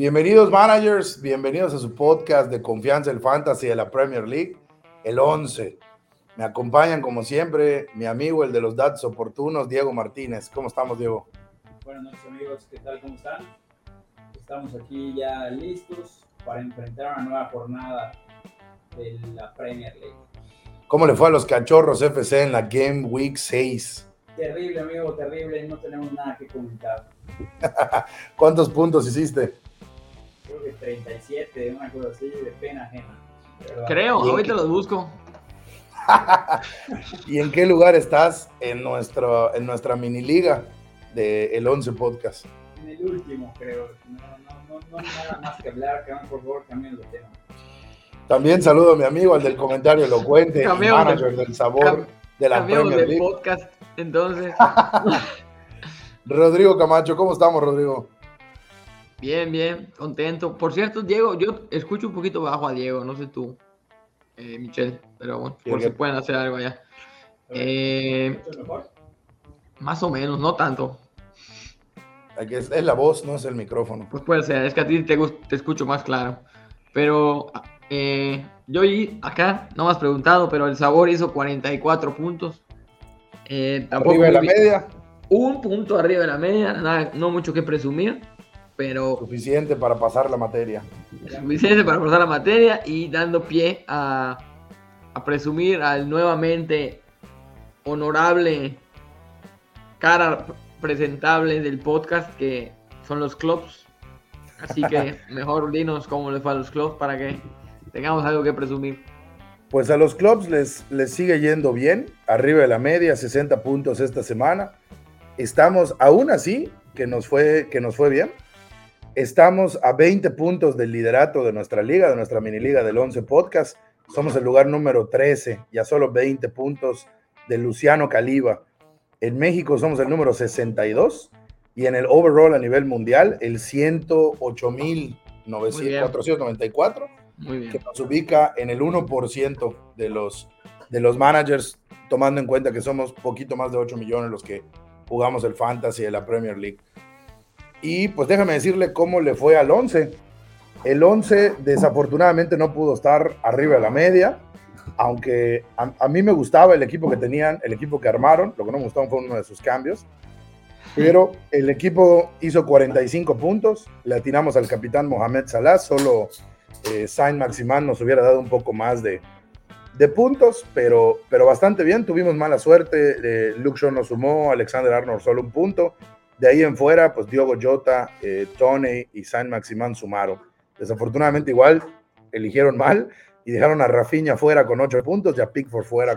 Bienvenidos managers, bienvenidos a su podcast de confianza el fantasy de la Premier League, el 11. Me acompañan como siempre mi amigo, el de los datos oportunos, Diego Martínez. ¿Cómo estamos, Diego? Buenas noches amigos, ¿qué tal? ¿Cómo están? Estamos aquí ya listos para enfrentar una nueva jornada de la Premier League. ¿Cómo le fue a los cachorros FC en la Game Week 6? Terrible, amigo, terrible. No tenemos nada que comentar. ¿Cuántos puntos hiciste? Creo que 37, una cosa así, de pena ajena. Creo, ahorita los busco. ¿Y en qué lugar estás en, nuestro, en nuestra mini liga de El 11 Podcast? En el último, creo. No, no, no, no hay nada más que hablar. Que por favor, cambien los temas. También saludo a mi amigo, al del comentario elocuente, el manager del sabor de la Premier League. podcast, entonces. Rodrigo Camacho, ¿cómo estamos, Rodrigo? Bien, bien, contento. Por cierto, Diego, yo escucho un poquito bajo a Diego, no sé tú, eh, Michelle, pero bueno, por si pueden hacer algo allá. Eh, más o menos, no tanto. Es, es, la voz, no es el micrófono. Pues puede ser, es que a ti te, te escucho más claro. Pero eh, yo acá no me has preguntado, pero el sabor hizo 44 puntos. Eh, arriba de la media. Un punto arriba de la media, nada, no mucho que presumir, pero... Suficiente para pasar la materia. Suficiente para pasar la materia y dando pie a, a presumir al nuevamente honorable cara presentable del podcast que son los clubs. Así que mejor dinos cómo les fue a los clubs para que tengamos algo que presumir. Pues a los clubs les, les sigue yendo bien, arriba de la media, 60 puntos esta semana. Estamos, aún así, que nos fue, que nos fue bien. Estamos a 20 puntos del liderato de nuestra liga, de nuestra mini liga del 11 podcast. Somos el lugar número 13 y a solo 20 puntos de Luciano Caliba. En México somos el número 62 y en el overall a nivel mundial el 108.494 que nos ubica en el 1% de los, de los managers, tomando en cuenta que somos poquito más de 8 millones los que jugamos el Fantasy de la Premier League. Y pues déjame decirle cómo le fue al 11. El 11 desafortunadamente no pudo estar arriba de la media, aunque a, mí me gustaba el equipo que tenían, el equipo que armaron, lo que no me gustó fue uno de sus cambios, pero el equipo hizo 45 puntos, le atinamos al capitán Mohamed Salah, solo eh, Saint Maximán nos hubiera dado un poco más de, de puntos, pero, pero bastante bien. Tuvimos mala suerte. Eh, Luke Shaw nos sumó, Alexander Arnold solo un punto. De ahí en fuera, pues Diogo Jota, eh, Tony y Saint Maximán sumaron. Desafortunadamente, igual eligieron mal y dejaron a Rafinha fuera con ocho puntos y a Pickford fuera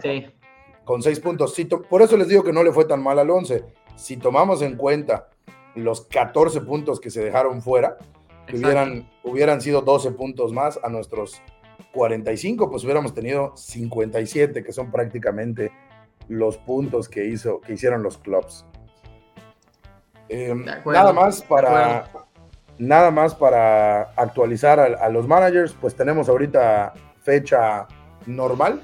con, seis puntos. por eso les digo que no le fue tan mal al 11. Si tomamos en cuenta los 14 puntos que se dejaron fuera, hubieran, hubieran sido 12 puntos más a nuestros 45, pues hubiéramos tenido 57, que son prácticamente los puntos que, hizo, que hicieron los clubs. Em, nada más para nada más para actualizar a, los managers, pues tenemos ahorita fecha normal.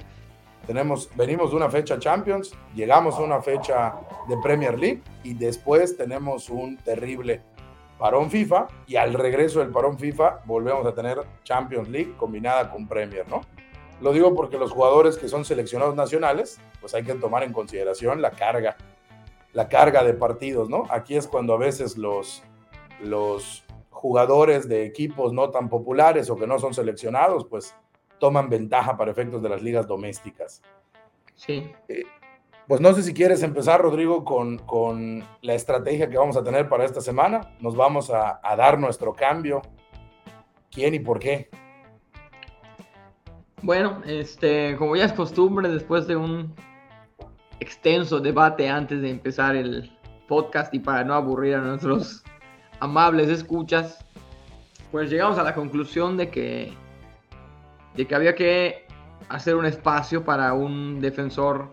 Tenemos, venimos de una fecha Champions, llegamos a una fecha de Premier League y después tenemos un terrible parón FIFA y al regreso del parón FIFA volvemos a tener Champions League combinada con Premier, ¿no? Lo digo porque los jugadores que son seleccionados nacionales, pues hay que tomar en consideración la carga, la carga de partidos, ¿no? Aquí es cuando a veces los, los jugadores de equipos no tan populares o que no son seleccionados, pues toman ventaja para efectos de las ligas domésticas. Sí. Eh, pues no sé si quieres empezar, Rodrigo, con, la estrategia que vamos a tener para esta semana. Nos vamos a, dar nuestro cambio. ¿Quién y por qué? Bueno, este, como ya es costumbre, después de un extenso debate antes de empezar el podcast y para no aburrir a nuestros amables escuchas, pues llegamos a la conclusión de que, de que había que hacer un espacio para un defensor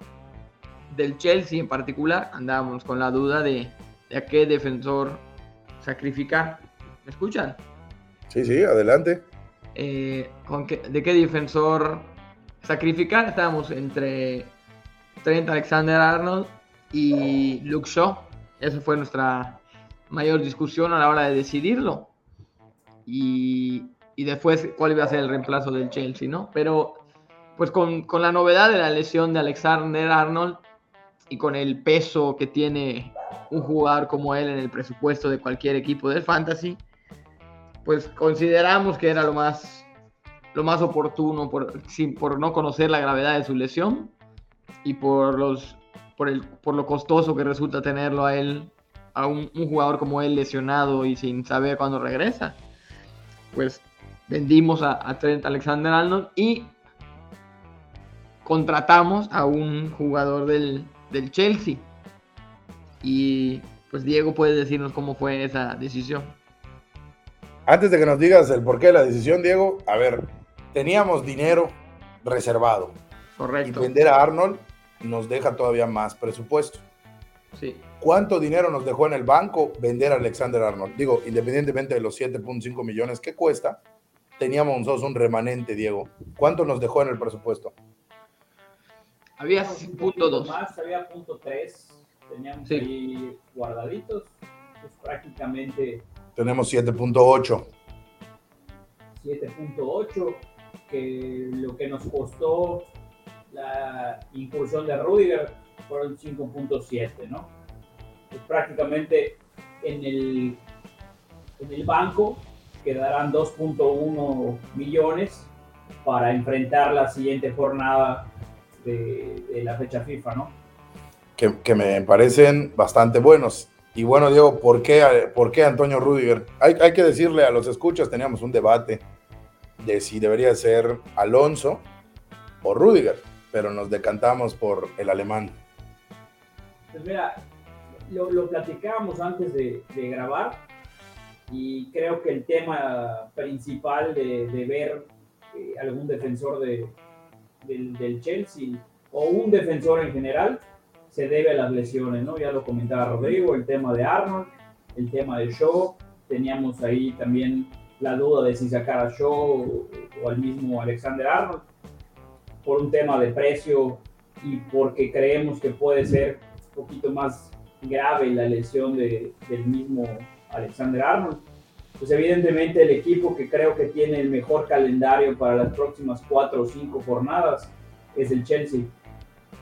del Chelsea en particular, andábamos con la duda de, a qué defensor sacrificar. ¿Me escuchan? Sí, sí, adelante. Eh, ¿De qué defensor sacrificar? Estábamos entre Alexander Arnold y Luke Shaw. Esa fue nuestra mayor discusión a la hora de decidirlo. y, y, después cuál iba a ser el reemplazo del Chelsea, ¿no? Pero pues con, con la novedad de la lesión de Alexander Arnold y con el peso que tiene un jugador como él en el presupuesto de cualquier equipo del fantasy, pues consideramos que era lo más, lo más oportuno por, por no conocer la gravedad de su lesión y por, los, por, el, por lo costoso que resulta tenerlo a él, a un, jugador como él lesionado y sin saber cuándo regresa. Pues vendimos a, a Trent Alexander Arnold y contratamos a un jugador del, del Chelsea. Y pues Diego puede decirnos cómo fue esa decisión. Antes de que nos digas el porqué de la decisión, Diego, a ver, teníamos dinero reservado. Correcto. Y vender a Arnold nos deja todavía más presupuesto. Sí. ¿Cuánto dinero nos dejó en el banco vender a Alexander Arnold? Digo, independientemente de los 7.5 millones que cuesta, teníamos nosotros un remanente, Diego. ¿Cuánto nos dejó en el presupuesto? Había punto 2. Más, había punto 3. Teníamos ahí guardaditos. Pues prácticamente. Tenemos 7.8. 7.8. Que lo que nos costó la incursión de Rudiger fueron 5.7, ¿no? Pues prácticamente en el, en el banco quedarán 2.1 millones para enfrentar la siguiente jornada de, la fecha FIFA, ¿no? Que, me parecen bastante buenos. Y bueno, Diego, ¿por qué, por qué Antonio Rudiger? Hay, hay, que decirle a los escuchas, teníamos un debate de si debería ser Alonso o Rudiger, pero nos decantamos por el alemán. Pues mira, lo, lo platicábamos antes de, grabar y creo que el tema principal de, de ver eh, algún defensor de, del, Chelsea o un defensor en general se debe a las lesiones, ¿no? Ya lo comentaba Rodrigo, el tema de Arnold, el tema de Shaw, teníamos ahí también la duda de si sacar a Shaw o, al mismo Alexander Arnold por un tema de precio y porque creemos que puede ser un poquito más grave la lesión de, del mismo Alexander Arnold pues evidentemente el equipo que creo que tiene el mejor calendario para las próximas cuatro o cinco jornadas es el Chelsea.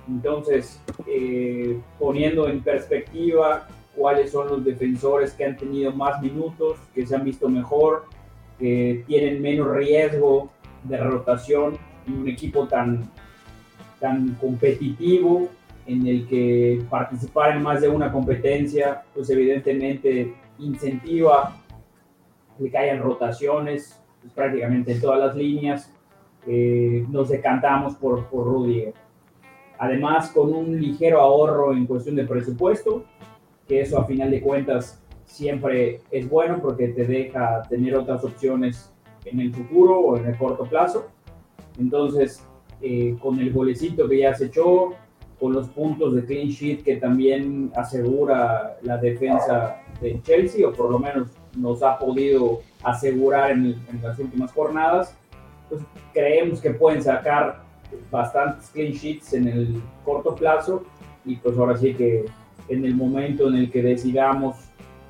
Entonces, eh, poniendo en perspectiva cuáles son los defensores que han tenido más minutos, que se han visto mejor, que tienen menos riesgo de rotación un equipo tan, tan competitivo en el que participar en más de una competencia, pues evidentemente incentiva que hayan rotaciones pues, prácticamente en todas las líneas. Eh, nos decantamos por, por Rudiger. Además, con un ligero ahorro en cuestión de presupuesto, que eso a final de cuentas siempre es bueno porque te deja tener otras opciones en el futuro o en el corto plazo. Entonces, eh, con el golecito que ya se echó, con los puntos de clean sheet que también asegura la defensa de Chelsea, o por lo menos nos ha podido asegurar en, las últimas jornadas, pues creemos que pueden sacar bastantes clean sheets en el corto plazo y pues ahora sí que en el momento en el que decidamos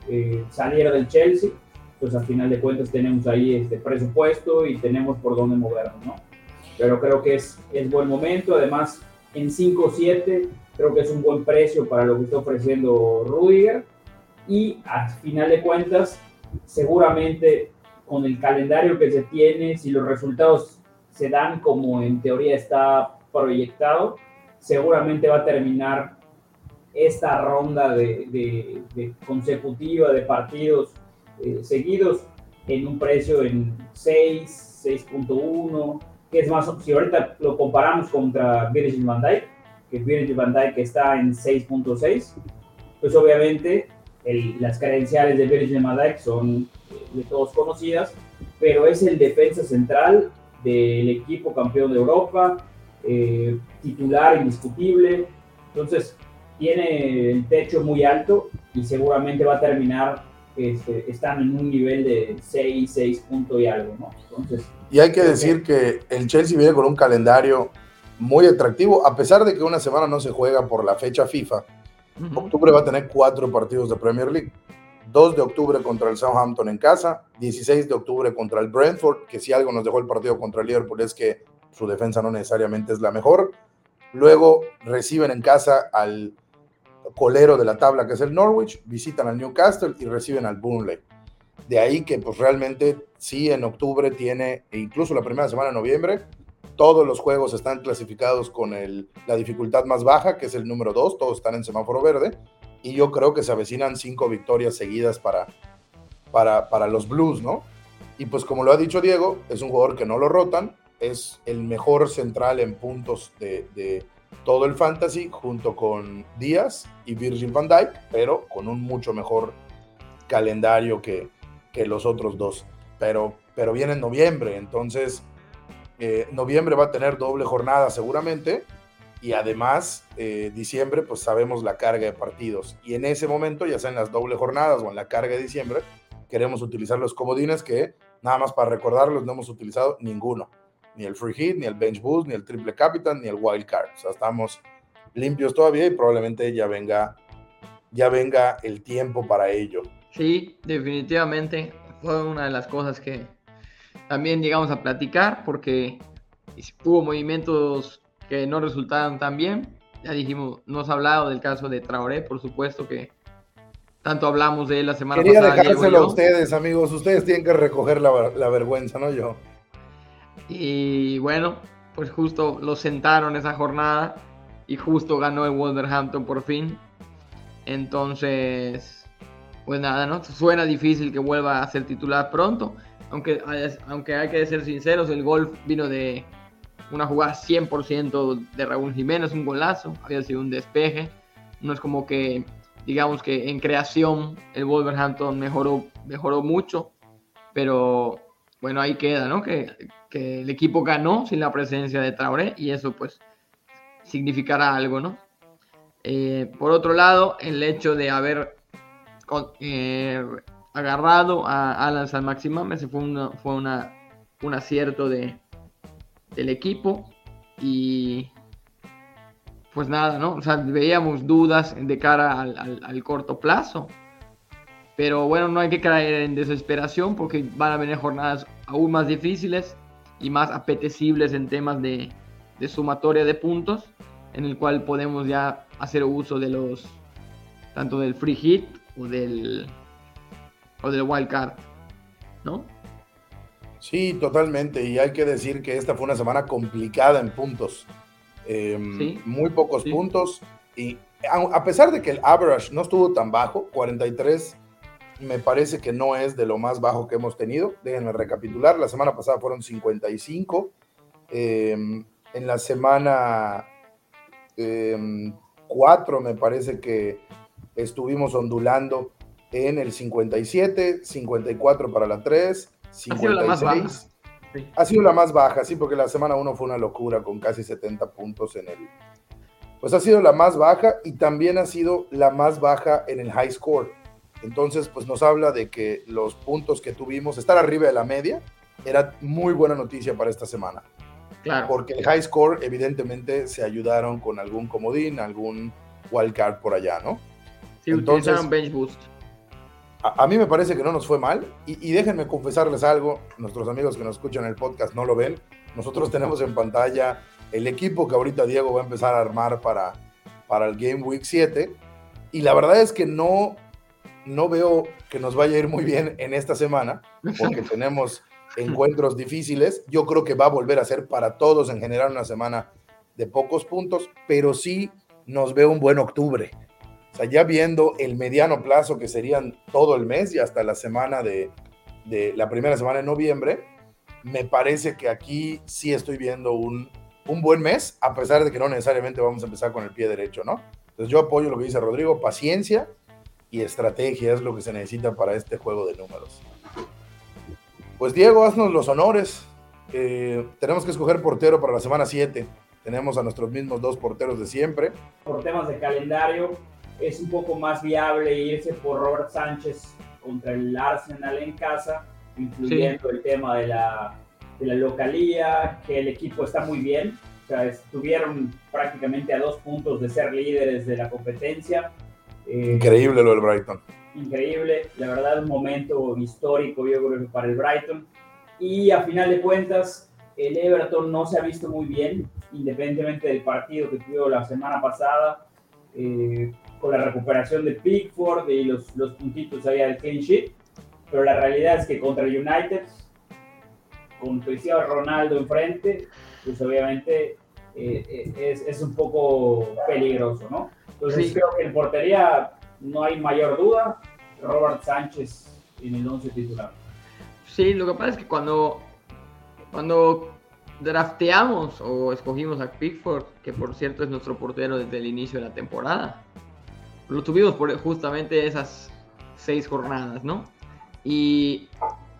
eh, salir del Chelsea, pues al final de cuentas tenemos ahí este presupuesto y tenemos por dónde movernos, ¿no? Pero creo que es, es buen momento, además en 5-7 creo que es un buen precio para lo que está ofreciendo Rudiger. Y al final de cuentas seguramente con el calendario que se tiene, si los resultados se dan como en teoría está proyectado, seguramente va a terminar esta ronda de, consecutiva de partidos eh, seguidos en un precio en 6, 6.1, que es más, si ahorita lo comparamos contra Virgil van Dijk, que Virgil van Dijk está en 6.6, pues obviamente las credenciales de Virgil van Dijk son de todos conocidas, pero es el defensa central del equipo campeón de Europa, eh, titular indiscutible, entonces tiene el techo muy alto y seguramente va a terminar este, están en un nivel de 6, 6 puntos y algo, ¿no? Entonces, y hay que decir que el Chelsea viene con un calendario muy atractivo, a pesar de que una semana no se juega por la fecha FIFA. Octubre va a tener cuatro partidos de Premier League 2 de octubre contra el Southampton en casa, 16 de octubre contra el Brentford, que si algo nos dejó el partido contra el Liverpool es que su defensa no necesariamente es la mejor. Luego reciben en casa al colero de la tabla que es el Norwich, visitan al Newcastle y reciben al Burnley. De ahí que pues realmente sí en octubre tiene, e incluso la primera semana de noviembre, todos los juegos están clasificados con el, la dificultad más baja, que es el número 2, todos están en semáforo verde, y yo creo que se avecinan cinco victorias seguidas para, para, para los Blues, ¿no? Y pues como lo ha dicho Diego, es un jugador que no lo rotan, es el mejor central en puntos de, de todo el fantasy, junto con Díaz y Virgil van Dijk, pero con un mucho mejor calendario que, que los otros dos. Pero, pero viene en noviembre, entonces eh, noviembre va a tener doble jornada seguramente y además eh, diciembre pues sabemos la carga de partidos y en ese momento ya sea en las doble jornadas o en la carga de diciembre queremos utilizar los comodines que nada más para recordarlos no hemos utilizado ninguno ni el free hit ni el bench boost ni el triple captain ni el wild card o sea estamos limpios todavía y probablemente ya venga ya venga el tiempo para ello sí definitivamente fue una de las cosas que también llegamos a platicar porque hubo movimientos que no resultaron tan bien. Ya dijimos, no ha hablado del caso de Traoré, por supuesto que tanto hablamos de él la semana Quería pasada. Quería dejárselo a ustedes, amigos. Ustedes tienen que recoger la, la, vergüenza, no yo. Y bueno, pues justo lo sentaron esa jornada y justo ganó el Wolverhampton por fin. Entonces, pues nada, ¿no? Suena difícil que vuelva a ser titular pronto aunque, aunque hay que ser sinceros, el gol vino de una jugada 100% de Raúl Jiménez, un golazo, había sido un despeje. No es como que, digamos que en creación el Wolverhampton mejoró, mejoró mucho, pero bueno, ahí queda, ¿no? Que, que el equipo ganó sin la presencia de Traoré y eso pues significará algo, ¿no? Eh, por otro lado, el hecho de haber eh, agarrado a Alan San Maximum. Ese fue, fue una, un acierto de, del equipo. Y pues nada, ¿no? O sea, veíamos dudas de cara al, corto plazo. Pero bueno, no hay que caer en desesperación porque van a venir jornadas aún más difíciles y más apetecibles en temas de, de sumatoria de puntos, en el cual podemos ya hacer uso de los tanto del free hit o del o del wild card, ¿no? Sí, totalmente. Y hay que decir que esta fue una semana complicada en puntos. Em, muy pocos puntos. Y a pesar de que el average no estuvo tan bajo, 43 me parece que no es de lo más bajo que hemos tenido. Déjenme recapitular. La semana pasada fueron 55. Em, en la semana 4 em, me parece que estuvimos ondulando en el 57, 54 para la 3, 56. Ha sido la más baja. Sí. Ha sido la más baja, sí, porque la semana 1 fue una locura con casi 70 puntos en el... Pues ha sido la más baja y también ha sido la más baja en el high score. Entonces, pues nos habla de que los puntos que tuvimos, estar arriba de la media, era muy buena noticia para esta semana. Claro. Porque el high score, evidentemente, se ayudaron con algún comodín, algún wildcard por allá, ¿no? Sí, Entonces, utilizaron bench boost a, mí me parece que no nos fue mal. Y, déjenme confesarles algo, nuestros amigos que nos escuchan el podcast no lo ven. Nosotros tenemos en pantalla el equipo que ahorita Diego va a empezar a armar para, para el Game Week 7. Y la verdad es que no, no veo que nos vaya a ir muy bien en esta semana, porque tenemos encuentros difíciles. Yo creo que va a volver a ser para todos en general una semana de pocos puntos, pero sí nos veo un buen octubre. O sea, ya viendo el mediano plazo que serían todo el mes y hasta la semana de, la primera semana de noviembre, me parece que aquí sí estoy viendo un, un buen mes, a pesar de que no necesariamente vamos a empezar con el pie derecho, ¿no? Entonces yo apoyo lo que dice Rodrigo, paciencia y estrategia es lo que se necesita para este juego de números. Pues Diego, haznos los honores. Eh, tenemos que escoger portero para la semana 7. Tenemos a nuestros mismos dos porteros de siempre. Por temas de calendario, es un poco más viable irse por Robert Sánchez contra el Arsenal en casa, incluyendo el tema de la, de la localía, que el equipo está muy bien. O sea, estuvieron prácticamente a dos puntos de ser líderes de la competencia. Eh, Increíble lo del Brighton. increíble, la verdad un momento histórico yo creo para el Brighton y a final de cuentas el Everton no se ha visto muy bien, independientemente del partido que tuvo la semana pasada, eh, con la recuperación de Pickford y los, los puntitos ahí del clean sheet, pero la realidad es que contra United, con Cristiano Ronaldo enfrente, pues obviamente eh, eh, es, es, un poco peligroso, ¿no? Entonces creo que en portería no hay mayor duda, Robert Sánchez en el 11 titular. Sí, lo que pasa es que cuando, cuando drafteamos o escogimos a Pickford, que por cierto es nuestro portero desde el inicio de la temporada, lo tuvimos por justamente esas seis jornadas, ¿no? Y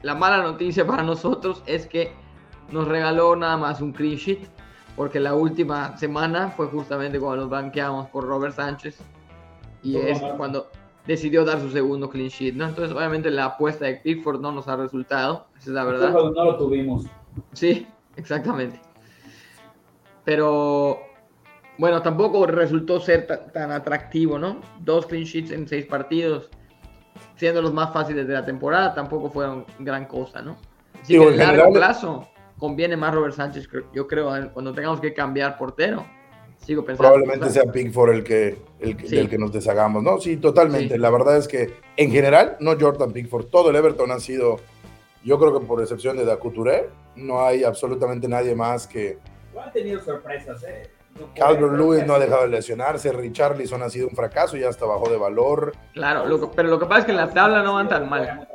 la mala noticia para nosotros es que nos regaló nada más un clean sheet, porque la última semana fue justamente cuando nos banqueamos por Robert Sánchez y es cuando decidió dar su segundo clean sheet, ¿no? Entonces, obviamente, la apuesta de Pickford no nos ha resultado, esa es la verdad. No lo tuvimos. Sí, exactamente. Pero, bueno, tampoco resultó ser tan, atractivo, ¿no? Dos clean sheets en seis partidos, siendo los más fáciles de la temporada, tampoco fueron gran cosa, ¿no? Así que en largo plazo conviene más Robert Sánchez, yo creo, cuando tengamos que cambiar portero Probablemente sea Pickford el que, el, del que nos deshagamos, ¿no? Sí, totalmente. La verdad es que en general, no Jordan Pickford, todo el Everton ha sido, yo creo que por excepción de Dacuturé, no hay absolutamente nadie más que... No han tenido sorpresas, ¿eh? Calvert Lewis no ha dejado de lesionarse, Richarlison ha sido un fracaso, ya hasta bajó de valor. Claro, pero lo que pasa es que en la tabla no van tan mal.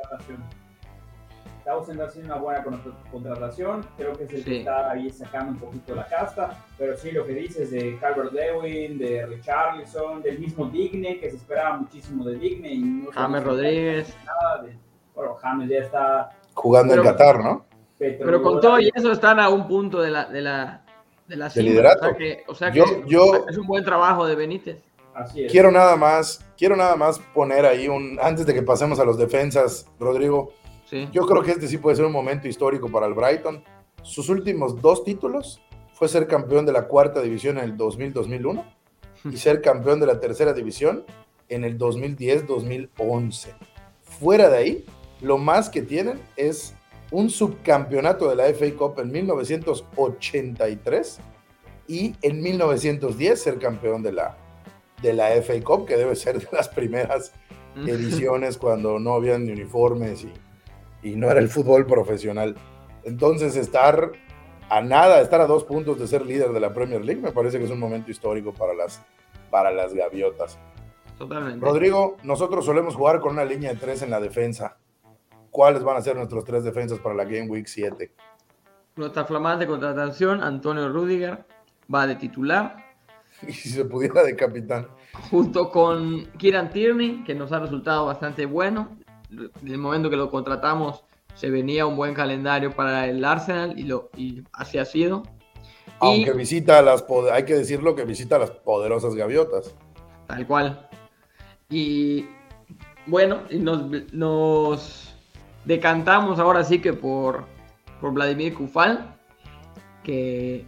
Estamos haciendo una buena contratación. Creo que es el que está ahí sacando un poquito la casta. Pero sí, lo que dices de Calvert Lewin, de Richarlison, del mismo Digne, que se esperaba muchísimo de Digne. Y James Rodríguez. bueno, James ya está. Jugando en Qatar, ¿no? Pero con todo y eso están a un punto de la, de la, de la liderato. O sea que, yo, es un buen trabajo de Benítez. Así es. Quiero nada más, quiero nada más poner ahí un, antes de que pasemos a los defensas, Rodrigo, yo creo que este sí puede ser un momento histórico para el Brighton. Sus últimos dos títulos fue ser campeón de la cuarta división en el 2000-2001 y ser campeón de la tercera división en el 2010-2011. Fuera de ahí, lo más que tienen es un subcampeonato de la FA Cup en 1983 y en 1910 ser campeón de la, de la FA Cup, que debe ser de las primeras ediciones cuando no habían ni uniformes y, y no era el fútbol profesional. Entonces estar a nada, estar a dos puntos de ser líder de la Premier League, me parece que es un momento histórico para las, para las gaviotas. Totalmente. Rodrigo, nosotros solemos jugar con una línea de tres en la defensa. ¿Cuáles van a ser nuestros tres defensas para la Game Week 7? Nuestra flamante contratación, Antonio Rudiger, va de titular. Y si se pudiera de capitán. Junto con Kieran Tierney, que nos ha resultado bastante bueno el momento que lo contratamos se venía un buen calendario para el Arsenal y, lo, y así ha sido. Aunque visita las, hay que decirlo que visita las poderosas gaviotas. Tal cual. Y bueno, nos, decantamos ahora sí que por, por Vladimir Kufal, que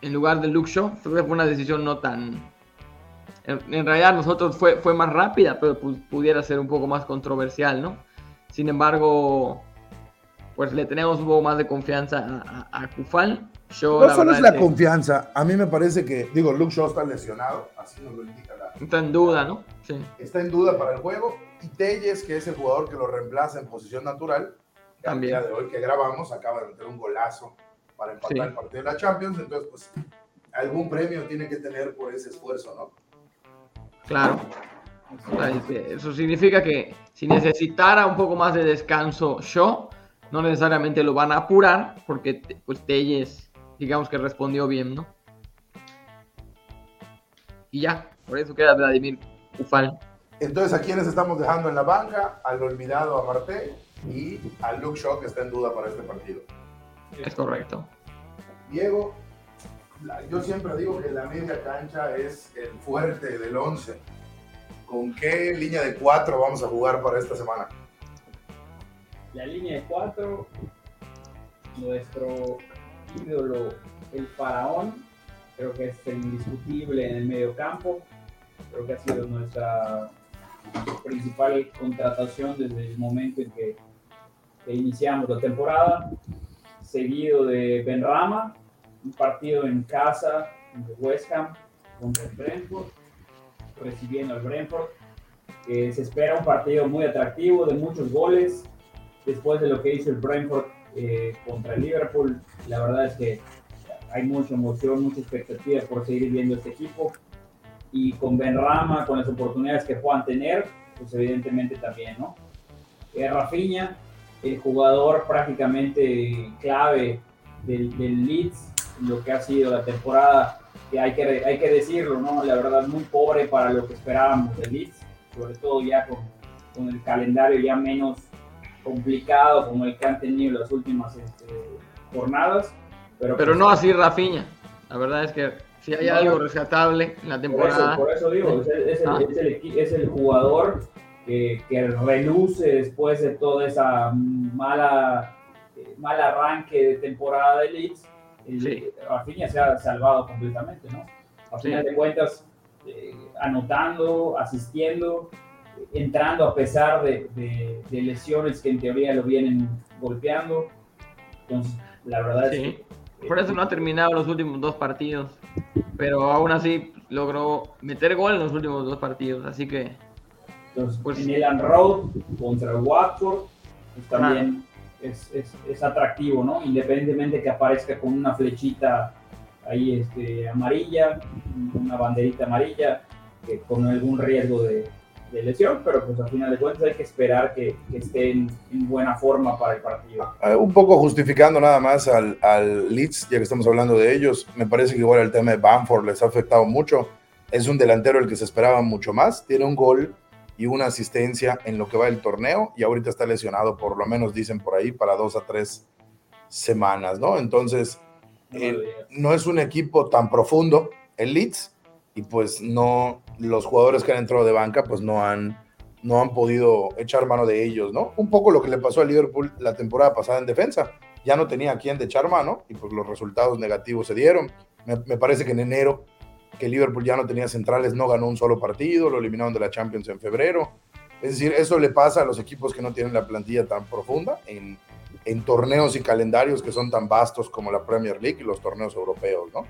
en lugar de Luke Shaw fue una decisión no tan, en, realidad nosotros fue, fue más rápida, pero pudiera ser un poco más controversial, ¿no? Sin embargo, pues le tenemos un poco más de confianza a, a, Kufal. no solo es la confianza, a mí me parece que, digo, Luke Shaw está lesionado, así nos lo indica la... Está en duda, ¿no? Sí. Está en duda para el juego. Y Telles, que es el jugador que lo reemplaza en posición natural, también. El día de hoy que grabamos, acaba de meter un golazo para empatar el partido de la Champions, entonces pues algún premio tiene que tener por ese esfuerzo, ¿no? Claro. Eso significa que si necesitara un poco más de descanso yo, no necesariamente lo van a apurar, porque pues Telles, digamos que respondió bien, ¿no? Y ya, por eso queda Vladimir Ufal. Entonces, ¿a quiénes estamos dejando en la banca? Al olvidado a Marte y al Luke Shaw que está en duda para este partido. Es correcto. Diego, yo siempre digo que la media cancha es el fuerte del 11. ¿Con qué línea de 4 vamos a jugar para esta semana? La línea de 4, nuestro ídolo, el faraón, creo que es indiscutible en el medio campo. Creo que ha sido nuestra principal contratación desde el momento en que, iniciamos la temporada, seguido de Benrama, un partido en casa de West Ham contra el Brentford, recibiendo al Brentford. se espera un partido muy atractivo, de muchos goles, después de lo que hizo el Brentford eh, contra el Liverpool. La verdad es que hay mucha emoción, mucha expectativa por seguir viendo este equipo. Y con Benrama, con las oportunidades que puedan tener, pues evidentemente también, ¿no? Eh, Rafinha, el jugador prácticamente clave del, del Leeds, lo que ha sido la temporada, que hay que, hay que decirlo, ¿no? La verdad, muy pobre para lo que esperábamos del Leeds, sobre todo ya con, con el calendario ya menos complicado como el que han tenido las últimas este, jornadas. Pero, pero pues, no así Rafinha. La verdad es que si hay algo rescatable en la temporada. Por eso, digo, es, el, ah. es, el, jugador que, que, reluce después de toda esa mala eh, mal arranque de temporada de Leeds. Rafinha se ha salvado completamente, ¿no? A final de cuentas, eh, anotando, asistiendo, entrando a pesar de, de, lesiones que en teoría lo vienen golpeando. Entonces, la verdad es que... Por eso no ha terminado los últimos dos partidos, pero aún así logró meter gol en los últimos dos partidos, así que... Entonces, pues, en el Road contra el Watford, pues, también es, es, es, atractivo, ¿no? Independientemente que aparezca con una flechita ahí este, amarilla, una banderita amarilla, que con algún riesgo de, de lesión, pero pues al final de cuentas hay que esperar que, que esté en, buena forma para el partido. Ah, un poco justificando nada más al, al, Leeds, ya que estamos hablando de ellos, me parece que igual el tema de Bamford les ha afectado mucho. Es un delantero el que se esperaba mucho más, tiene un gol y una asistencia en lo que va del torneo y ahorita está lesionado, por lo menos dicen por ahí, para dos a tres semanas, ¿no? Entonces, no es un equipo tan profundo, el Leeds, y pues no, los jugadores que han entrado de banca pues no han, no han podido echar mano de ellos, ¿no? Un poco lo que le pasó a Liverpool la temporada pasada en defensa, ya no tenía a quién de echar mano y pues los resultados negativos se dieron. Me, parece que en enero, que Liverpool ya no tenía centrales, no ganó un solo partido, lo eliminaron de la Champions en febrero. Es decir, eso le pasa a los equipos que no tienen la plantilla tan profunda en, en torneos y calendarios que son tan vastos como la Premier League y los torneos europeos, ¿no?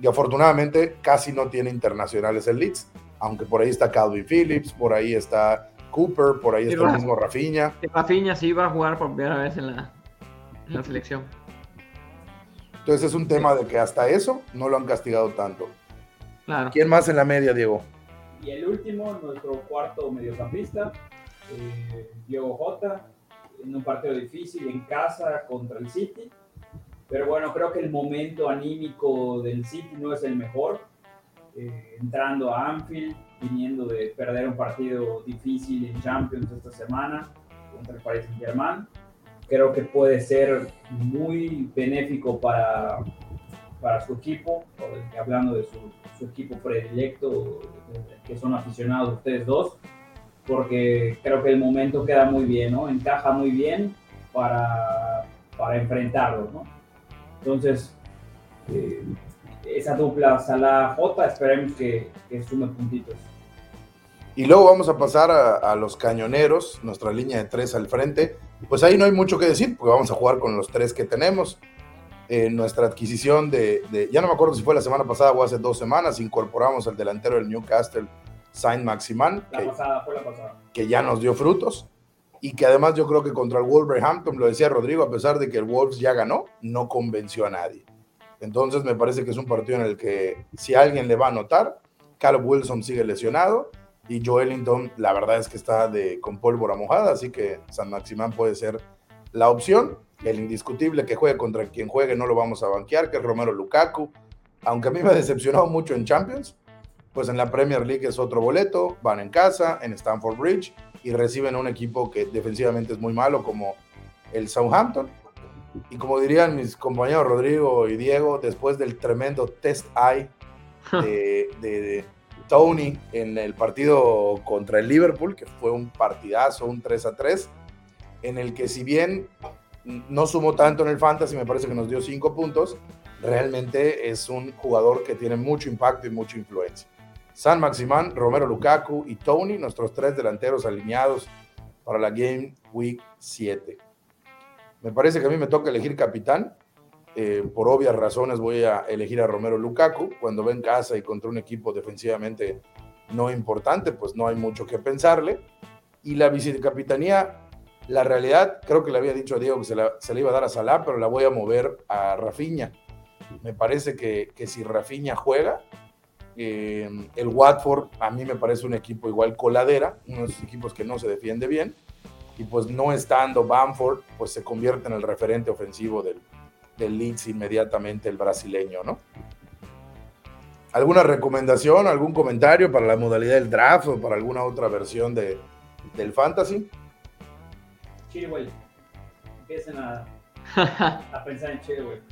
y afortunadamente casi no tiene internacionales el Leeds, aunque por ahí está Calvin Phillips, por ahí está Cooper, por ahí está el mismo Rafinha. Rafinha sí va a jugar por primera vez en la, selección. Entonces es un tema de que hasta eso no lo han castigado tanto. Claro. ¿Quién más en la media, Diego? Y el último, nuestro cuarto mediocampista, eh, Diego Jota, en un partido difícil en casa contra el City pero bueno, creo que el momento anímico del City no es el mejor. Eh, entrando a Anfield, viniendo de perder un partido difícil en Champions esta semana contra el Paris Saint-Germain. Creo que puede ser muy benéfico para, para su equipo, hablando de su, su equipo predilecto, que son aficionados ustedes dos, porque creo que el momento queda muy bien, ¿no? Encaja muy bien para, para enfrentarlo, ¿no? Entonces, eh, esa dupla Salah-J, esperemos que, que, sume puntitos. Y luego vamos a pasar a, los cañoneros, nuestra línea de tres al frente. Pues ahí no hay mucho que decir, porque vamos a jugar con los tres que tenemos. Eh, nuestra adquisición de, ya no me acuerdo si fue la semana pasada o hace dos semanas, incorporamos al delantero del Newcastle, Saint Maximan, que, pasada, fue la pasada. que ya nos dio frutos y que además yo creo que contra el Wolverhampton, lo decía Rodrigo, a pesar de que el Wolves ya ganó, no convenció a nadie. Entonces me parece que es un partido en el que si alguien le va a anotar, Caleb Wilson sigue lesionado y Joelinton la verdad es que está de, con pólvora mojada, así que San Maximán puede ser la opción. El indiscutible que juegue contra quien juegue no lo vamos a banquear, que es Romero Lukaku. Aunque a mí me ha decepcionado mucho en Champions, pues en la Premier League es otro boleto, van en casa, en Stamford Bridge y reciben a un equipo que defensivamente es muy malo como el Southampton. Y como dirían mis compañeros Rodrigo y Diego, después del tremendo test eye de, Tony en el partido contra el Liverpool, que fue un partidazo, un 3 a 3, en el que si bien no sumó tanto en el fantasy, me parece que nos dio 5 puntos, realmente es un jugador que tiene mucho impacto y mucha influencia. San Maximán, Romero Lukaku y Tony, nuestros tres delanteros alineados para la Game Week 7. Me parece que a mí me toca elegir capitán. Eh, por obvias razones voy a elegir a Romero Lukaku. Cuando va en casa y contra un equipo defensivamente no importante, pues no hay mucho que pensarle. Y la vicecapitanía, la realidad, creo que le había dicho a Diego que se la, iba a dar a Salah, pero la voy a mover a Rafinha. Me parece que, que si Rafinha juega, eh, el Watford a mí me parece un equipo igual coladera, unos equipos que no se defiende bien. Y pues no estando Bamford, pues se convierte en el referente ofensivo del, del Leeds inmediatamente el brasileño, ¿no? ¿Alguna recomendación, algún comentario para la modalidad del draft o para alguna otra versión de, del fantasy? Chilwell. Empiecen a, a pensar en Chilwell.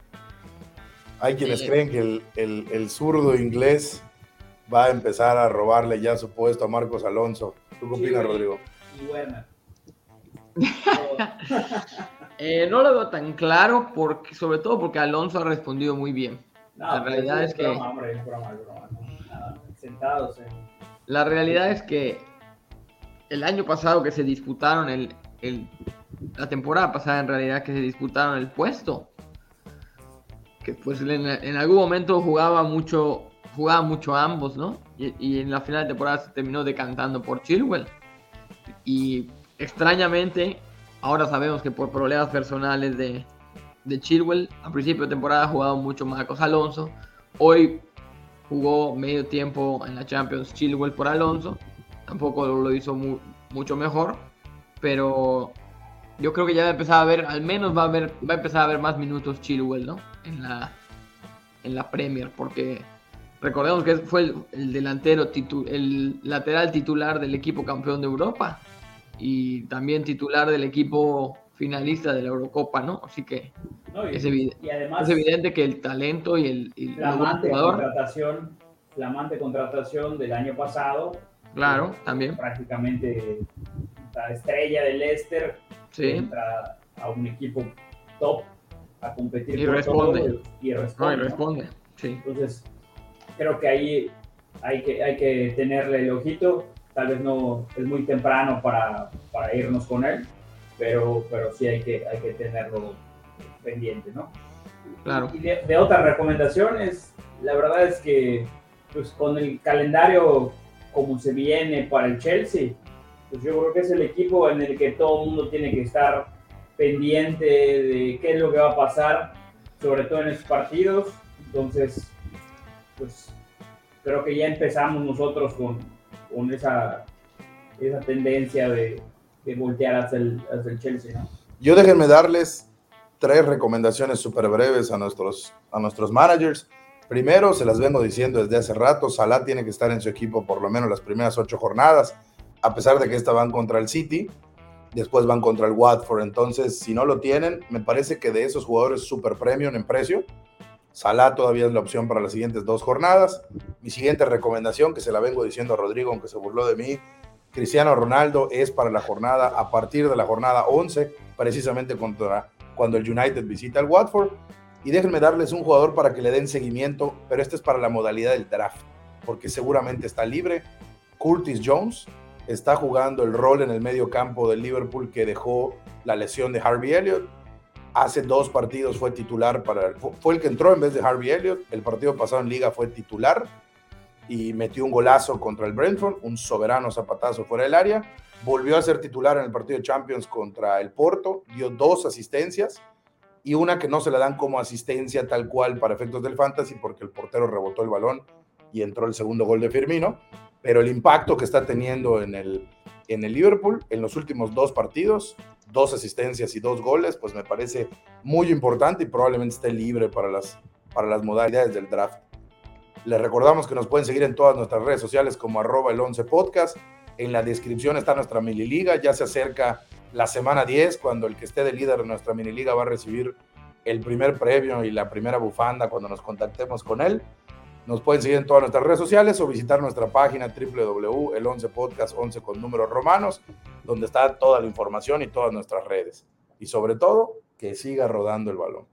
Hay quienes creen que el, el, el zurdo inglés va a empezar a robarle ya su puesto a Marcos Alonso. ¿Tú qué opinas, Rodrigo? Y Werner. eh, no lo veo tan claro, porque, sobre todo porque Alonso ha respondido muy bien. la realidad es, que. Sentados La realidad es que el año pasado que se disputaron el, la temporada pasada en realidad que se disputaron el puesto que pues en, algún momento jugaba mucho jugaban mucho ambos, ¿no? Y, en la final de temporada se terminó decantando por Chilwell. Y extrañamente, ahora sabemos que por problemas personales de, de Chilwell, a principio de temporada ha jugado mucho Marcos Alonso. Hoy jugó medio tiempo en la Champions Chilwell por Alonso. Tampoco lo hizo mucho mejor. Pero yo creo que ya va a empezar a ver, al menos va a, ver, va a empezar a ver más minutos Chilwell, ¿no? En la, en la Premier, porque Recordemos que fue el, delantero, el lateral titular del equipo campeón de Europa y también titular del equipo finalista de la Eurocopa, ¿no? Así que es, evidente, que el talento y el, y flamante contratación, flamante contratación del año pasado. Claro, también. Prácticamente la estrella del Leicester sí. a un equipo top a competir y responde. y responde. y responde. Sí. Entonces, creo que ahí hay que, hay que tenerle el ojito. Tal vez no es muy temprano para, para irnos con él, pero, pero sí hay que, hay que tenerlo pendiente, ¿no? Claro. Y de, otras recomendaciones, la verdad es que pues con el calendario como se viene para el Chelsea, pues yo creo que es el equipo en el que todo el mundo tiene que estar pendiente de qué es lo que va a pasar, sobre todo en estos partidos. Entonces, pues creo que ya empezamos nosotros con, con esa, esa tendencia de, de voltear hacia el, hacia el Chelsea. ¿no? Yo déjenme darles tres recomendaciones súper breves a nuestros, a nuestros managers. Primero, se las vengo diciendo desde hace rato, Salah tiene que estar en su equipo por lo menos las primeras ocho jornadas, a pesar de que esta van contra el City, después van contra el Watford. Entonces, si no lo tienen, me parece que de esos jugadores super premium en precio, Salah todavía es la opción para las siguientes dos jornadas. Mi siguiente recomendación, que se la vengo diciendo a Rodrigo, aunque se burló de mí, Cristiano Ronaldo es para la jornada, a partir de la jornada 11, precisamente contra, cuando el United visita el Watford. Y déjenme darles un jugador para que le den seguimiento, pero este es para la modalidad del draft, porque seguramente está libre. Curtis Jones está jugando el rol en el medio campo del Liverpool que dejó la lesión de Harvey Elliott Hace dos partidos fue titular para. Fue el que entró en vez de Harvey Elliott. El partido pasado en Liga fue titular y metió un golazo contra el Brentford, un soberano zapatazo fuera del área. Volvió a ser titular en el partido de Champions contra el Porto, dio dos asistencias y una que no se la dan como asistencia tal cual para efectos del fantasy porque el portero rebotó el balón y entró el segundo gol de Firmino. Pero el impacto que está teniendo en el, en el Liverpool en los últimos dos partidos dos asistencias y dos goles, pues me parece muy importante y probablemente esté libre para las, para las modalidades del draft. Les recordamos que nos pueden seguir en todas nuestras redes sociales como arroba el 11 podcast. En la descripción está nuestra mini liga. Ya se acerca la semana 10, cuando el que esté de líder de nuestra mini liga va a recibir el primer premio y la primera bufanda cuando nos contactemos con él. Nos pueden seguir en todas nuestras redes sociales o visitar nuestra página www.el11podcast 11 con números romanos, donde está toda la información y todas nuestras redes. Y sobre todo, que siga rodando el balón.